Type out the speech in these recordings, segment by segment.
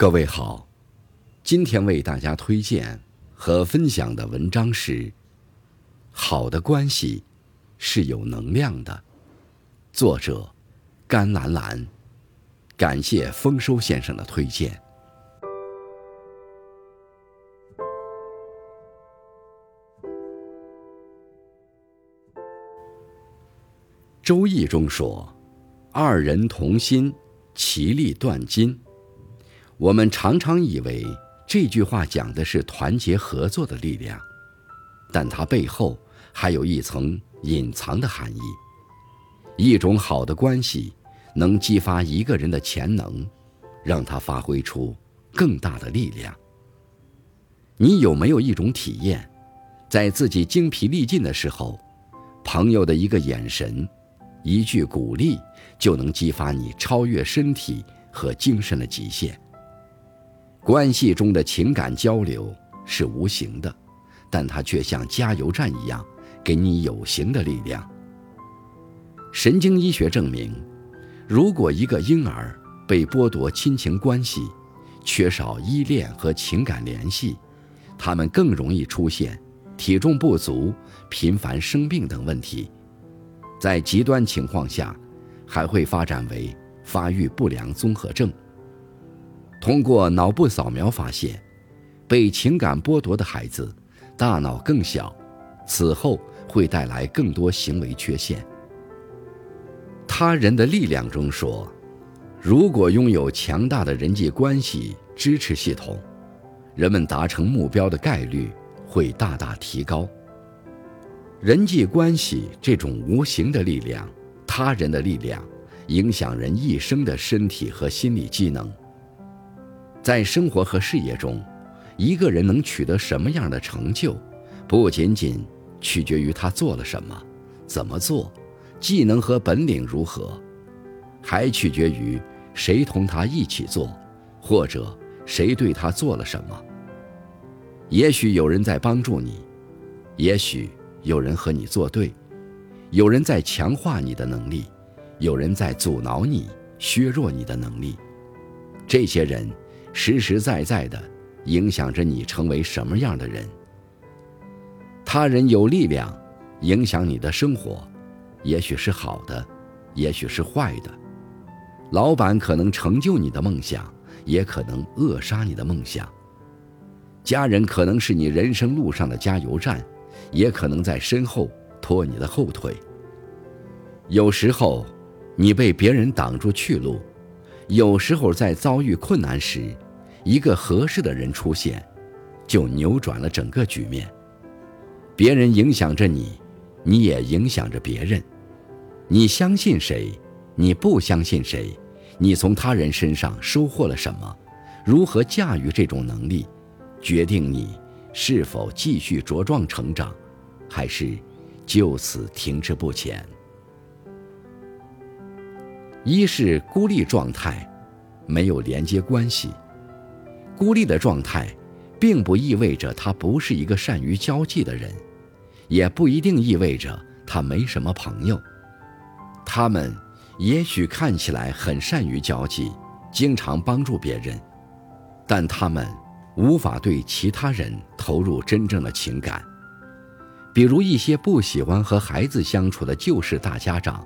各位好，今天为大家推荐和分享的文章是《好的关系是有能量的》，作者甘蓝蓝。感谢丰收先生的推荐。《周易》中说：“二人同心，其利断金。”我们常常以为这句话讲的是团结合作的力量，但它背后还有一层隐藏的含义。一种好的关系能激发一个人的潜能，让他发挥出更大的力量。你有没有一种体验，在自己精疲力尽的时候，朋友的一个眼神、一句鼓励，就能激发你超越身体和精神的极限？关系中的情感交流是无形的，但它却像加油站一样，给你有形的力量。神经医学证明，如果一个婴儿被剥夺亲情关系，缺少依恋和情感联系，他们更容易出现体重不足、频繁生病等问题。在极端情况下，还会发展为发育不良综合症。通过脑部扫描发现，被情感剥夺的孩子，大脑更小，此后会带来更多行为缺陷。他人的力量中说，如果拥有强大的人际关系支持系统，人们达成目标的概率会大大提高。人际关系这种无形的力量，他人的力量，影响人一生的身体和心理机能。在生活和事业中，一个人能取得什么样的成就，不仅仅取决于他做了什么、怎么做、技能和本领如何，还取决于谁同他一起做，或者谁对他做了什么。也许有人在帮助你，也许有人和你作对，有人在强化你的能力，有人在阻挠你、削弱你的能力。这些人。实实在在的影响着你成为什么样的人。他人有力量影响你的生活，也许是好的，也许是坏的。老板可能成就你的梦想，也可能扼杀你的梦想。家人可能是你人生路上的加油站，也可能在身后拖你的后腿。有时候，你被别人挡住去路。有时候，在遭遇困难时，一个合适的人出现，就扭转了整个局面。别人影响着你，你也影响着别人。你相信谁？你不相信谁？你从他人身上收获了什么？如何驾驭这种能力，决定你是否继续茁壮成长，还是就此停滞不前。一是孤立状态，没有连接关系。孤立的状态，并不意味着他不是一个善于交际的人，也不一定意味着他没什么朋友。他们也许看起来很善于交际，经常帮助别人，但他们无法对其他人投入真正的情感。比如一些不喜欢和孩子相处的旧式大家长，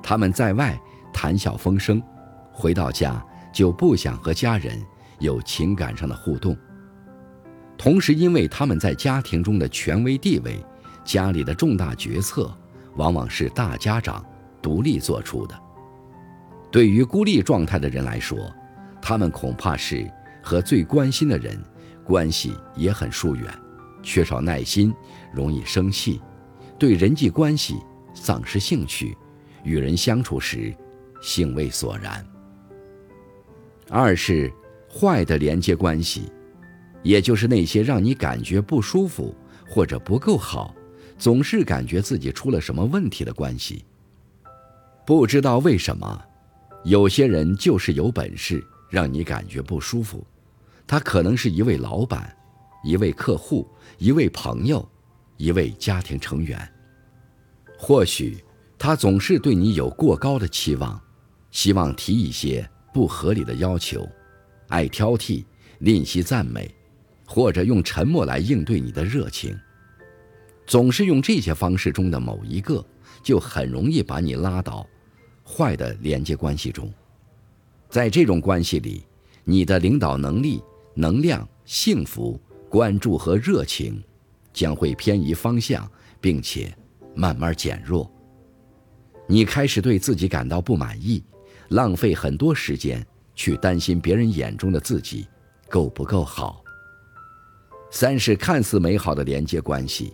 他们在外。谈笑风生，回到家就不想和家人有情感上的互动。同时，因为他们在家庭中的权威地位，家里的重大决策往往是大家长独立做出的。对于孤立状态的人来说，他们恐怕是和最关心的人关系也很疏远，缺少耐心，容易生气，对人际关系丧失兴趣，与人相处时。兴味索然。二是坏的连接关系，也就是那些让你感觉不舒服或者不够好，总是感觉自己出了什么问题的关系。不知道为什么，有些人就是有本事让你感觉不舒服。他可能是一位老板、一位客户、一位朋友、一位家庭成员。或许他总是对你有过高的期望。希望提一些不合理的要求，爱挑剔、吝惜赞美，或者用沉默来应对你的热情。总是用这些方式中的某一个，就很容易把你拉到坏的连接关系中。在这种关系里，你的领导能力、能量、幸福、关注和热情将会偏移方向，并且慢慢减弱。你开始对自己感到不满意，浪费很多时间去担心别人眼中的自己够不够好。三是看似美好的连接关系。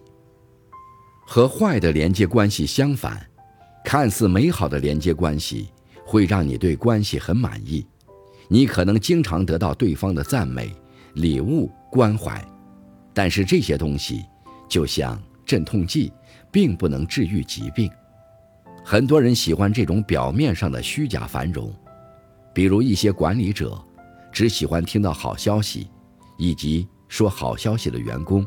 和坏的连接关系相反，看似美好的连接关系会让你对关系很满意，你可能经常得到对方的赞美、礼物、关怀，但是这些东西就像镇痛剂，并不能治愈疾病。很多人喜欢这种表面上的虚假繁荣，比如一些管理者只喜欢听到好消息，以及说好消息的员工。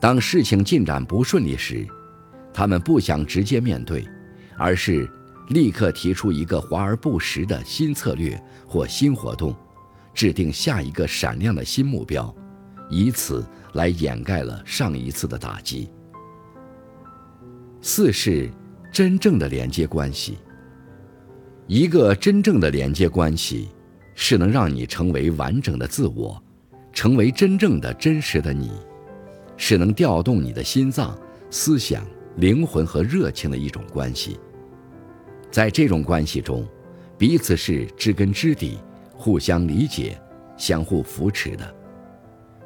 当事情进展不顺利时，他们不想直接面对，而是立刻提出一个华而不实的新策略或新活动，制定下一个闪亮的新目标，以此来掩盖了上一次的打击。四是真正的连接关系。一个真正的连接关系，是能让你成为完整的自我，成为真正的真实的你。是能调动你的心脏、思想、灵魂和热情的一种关系。在这种关系中，彼此是知根知底、互相理解、相互扶持的。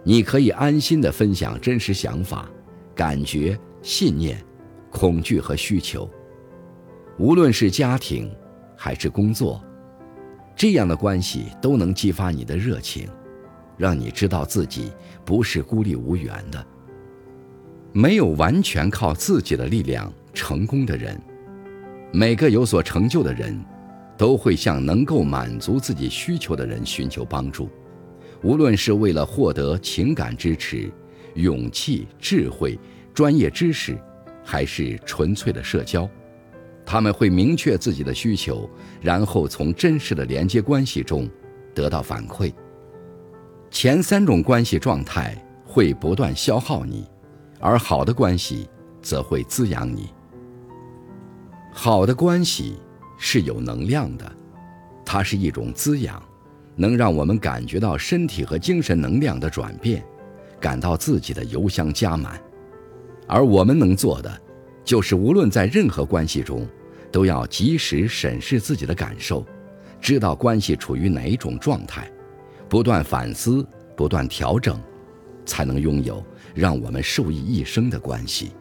你可以安心地分享真实想法、感觉、信念、恐惧和需求。无论是家庭还是工作，这样的关系都能激发你的热情，让你知道自己不是孤立无援的。没有完全靠自己的力量成功的人，每个有所成就的人，都会向能够满足自己需求的人寻求帮助，无论是为了获得情感支持、勇气、智慧、专业知识，还是纯粹的社交，他们会明确自己的需求，然后从真实的连接关系中得到反馈。前三种关系状态会不断消耗你。而好的关系则会滋养你。好的关系是有能量的，它是一种滋养，能让我们感觉到身体和精神能量的转变，感到自己的油箱加满。而我们能做的，就是无论在任何关系中，都要及时审视自己的感受，知道关系处于哪种状态，不断反思，不断调整，才能拥有。让我们受益一生的关系。